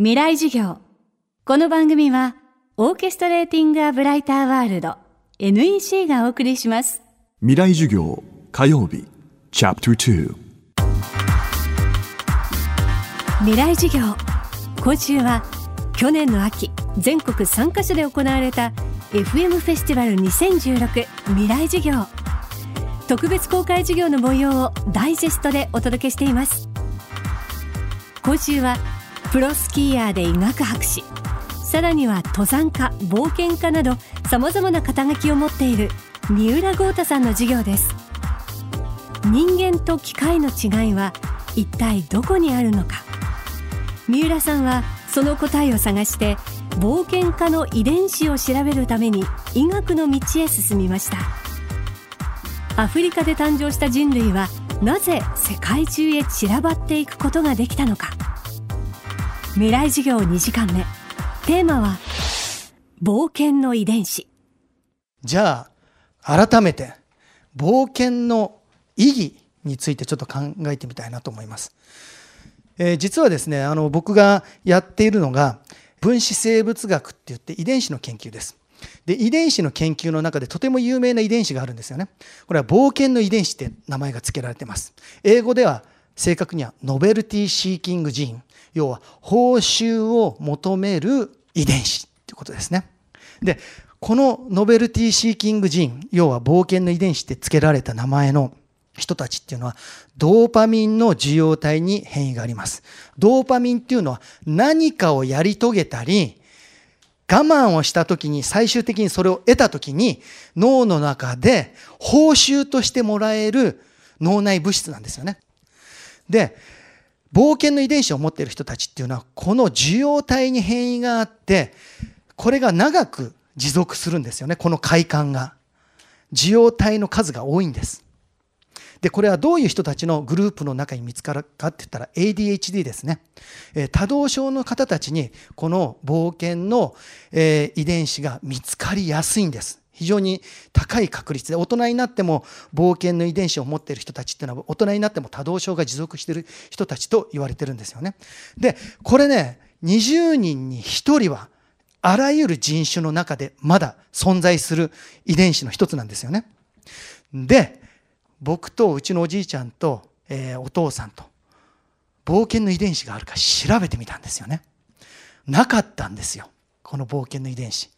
未来授業。この番組はオーケストレーティング・ア・ブライター・ワールド NEC がお送りします。未来授業火曜日。チャプター未来授業。今週は去年の秋全国3カ所で行われた FM フェスティバル2016未来授業。特別公開授業の模様をダイジェストでお届けしています。今週はプロスキーヤーで医学博士。さらには登山家冒険家などさまざまな肩書きを持っている三浦豪太さんの授業です。人間と機械の違いは一体どこにあるのか。三浦さんはその答えを探して冒険家の遺伝子を調べるために医学の道へ進みました。アフリカで誕生した人類はなぜ世界中へ散らばっていくことができたのか。未来授業2時間目。テーマは冒険の遺伝子。じゃあ改めて冒険の意義についてちょっと考えてみたいなと思います、えー、実はですねあの僕がやっているのが分子生物学って言って遺伝子の研究です。で遺伝子の研究の中でとても有名な遺伝子があるんですよね。これは冒険の遺伝子って名前が付けられてます。英語では正確にはノベルティシーキングジーン要は報酬を求める遺伝子っていうことですねでこのノベルティシーキングジーン要は冒険の遺伝子って付けられた名前の人たちっていうのはドーパミンの受容体に変異がありますドーパミンっていうのは何かをやり遂げたり我慢をした時に最終的にそれを得た時に脳の中で報酬としてもらえる脳内物質なんですよね。で、冒険の遺伝子を持っている人たちっていうのはこの受容体に変異があってこれが長く持続するんですよねこの快感が。受容体の数が多いんです。でこれはどういう人たちのグループの中に見つかるかって言ったら ADHD ですね、えー、多動症の方たちにこの冒険の、えー、遺伝子が見つかりやすいんです。非常に高い確率で大人になっても冒険の遺伝子を持っている人たちっていうのは大人になっても多動症が持続している人たちと言われてるんですよね。でこれね20人に1人はあらゆる人種の中でまだ存在する遺伝子の一つなんですよね。で僕とうちのおじいちゃんと、えー、お父さんと冒険の遺伝子があるか調べてみたんですよね。なかったんですよこの冒険の遺伝子。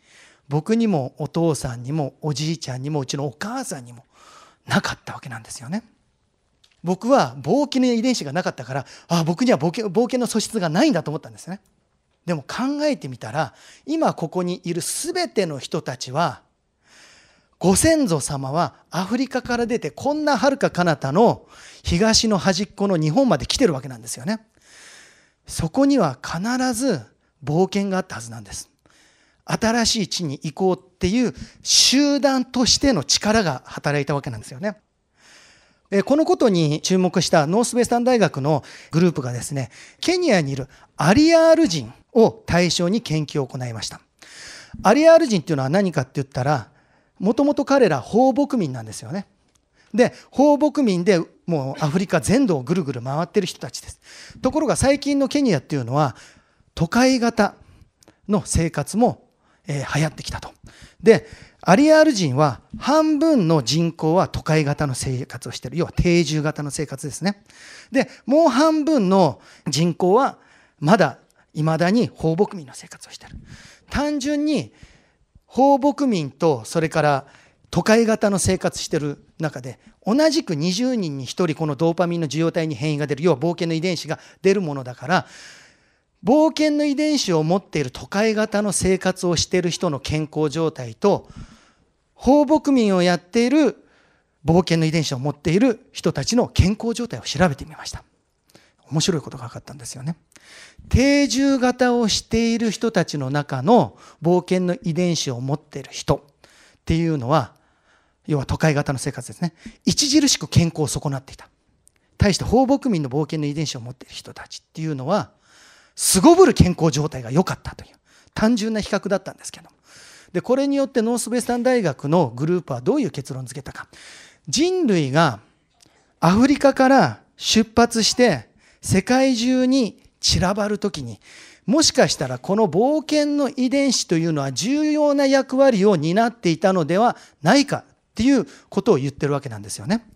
僕にもお父さんにもおじいちゃんにもうちのお母さんにもなかったわけなんですよね僕は冒険の遺伝子がなかったからあ僕には冒険冒険の素質がないんだと思ったんですねでも考えてみたら今ここにいる全ての人たちはご先祖様はアフリカから出てこんな遥か彼方の東の端っこの日本まで来てるわけなんですよね。そこには必ず冒険があったはずなんです。新しい地に行こうっていう集団としての力が働いたわけなんですよね。このことに注目したノースウェスタン大学のグループがですね、ケニアにいるアリアール人を対象に研究を行いました。アリアール人っていうのは何かって言ったら、もともと彼ら放牧民なんですよね。で、放牧民でもうアフリカ全土をぐるぐる回ってる人たちです。ところが最近のケニアっていうのは都会型の生活も、えー、流行ってきたと。で、アリアール人は半分の人口は都会型の生活をしている。要は定住型の生活ですね。で、もう半分の人口はまだ未だに放牧民の生活をしている。単純に放牧民とそれから都会型の生活してる中で同じく20人に1人このドーパミンの受容体に変異が出る要は冒険の遺伝子が出るものだから冒険の遺伝子を持っている都会型の生活をしている人の健康状態と放牧民をやっている冒険の遺伝子を持っている人たちの健康状態を調べてみました面白いことが分かったんですよね定住型をしている人たちの中の冒険の遺伝子を持っている人っていうのは、要は都会型の生活ですね。著しく健康を損なっていた。対して放牧民の冒険の遺伝子を持っている人たちっていうのは、すごぶる健康状態が良かったという単純な比較だったんですけど。で、これによってノースベスタン大学のグループはどういう結論付けたか。人類がアフリカから出発して世界中に散らばる時にもしかしたらこの冒険の遺伝子というのは重要な役割を担っていたのではないかっていうことを言ってるわけなんですよね。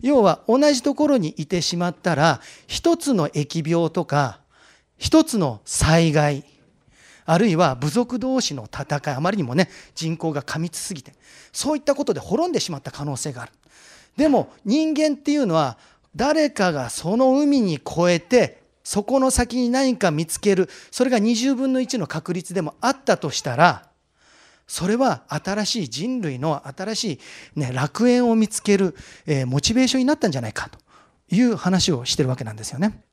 要は同じところにいてしまったら一つの疫病とか一つの災害あるいは部族同士の戦いあまりにもね人口が過密すぎてそういったことで滅んでしまった可能性があるでも人間っていうのは誰かがその海に越えてそこの先に何か見つけるそれが20分の1の確率でもあったとしたらそれは新しい人類の新しい、ね、楽園を見つける、えー、モチベーションになったんじゃないかという話をしてるわけなんですよね。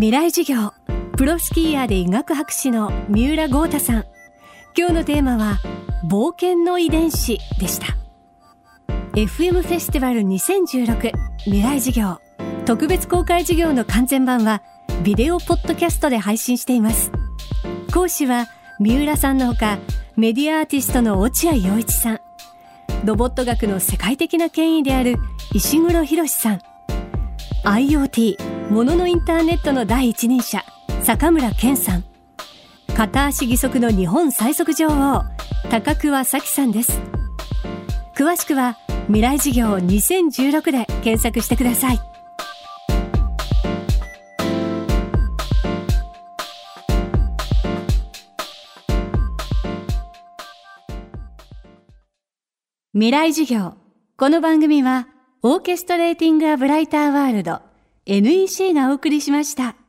未来授業。プロスキーヤーで医学博士の三浦豪太さん。今日のテーマは冒険の遺伝子でした。FM フェスティバル2016未来授業。特別公開授業の完全版はビデオポッドキャストで配信しています。講師は三浦さんのほかメディアアーティストの落合陽一さん。ロボット学の世界的な権威である石黒博さん。IoT もののインターネットの第一人者坂村健さん。片足義足の日本最速女王高桑早紀さんです。詳しくは未来事業2016で検索してください。未来授業。この番組はオーケストレーティング・ア・ブライター・ワールド NEC がお送りしました。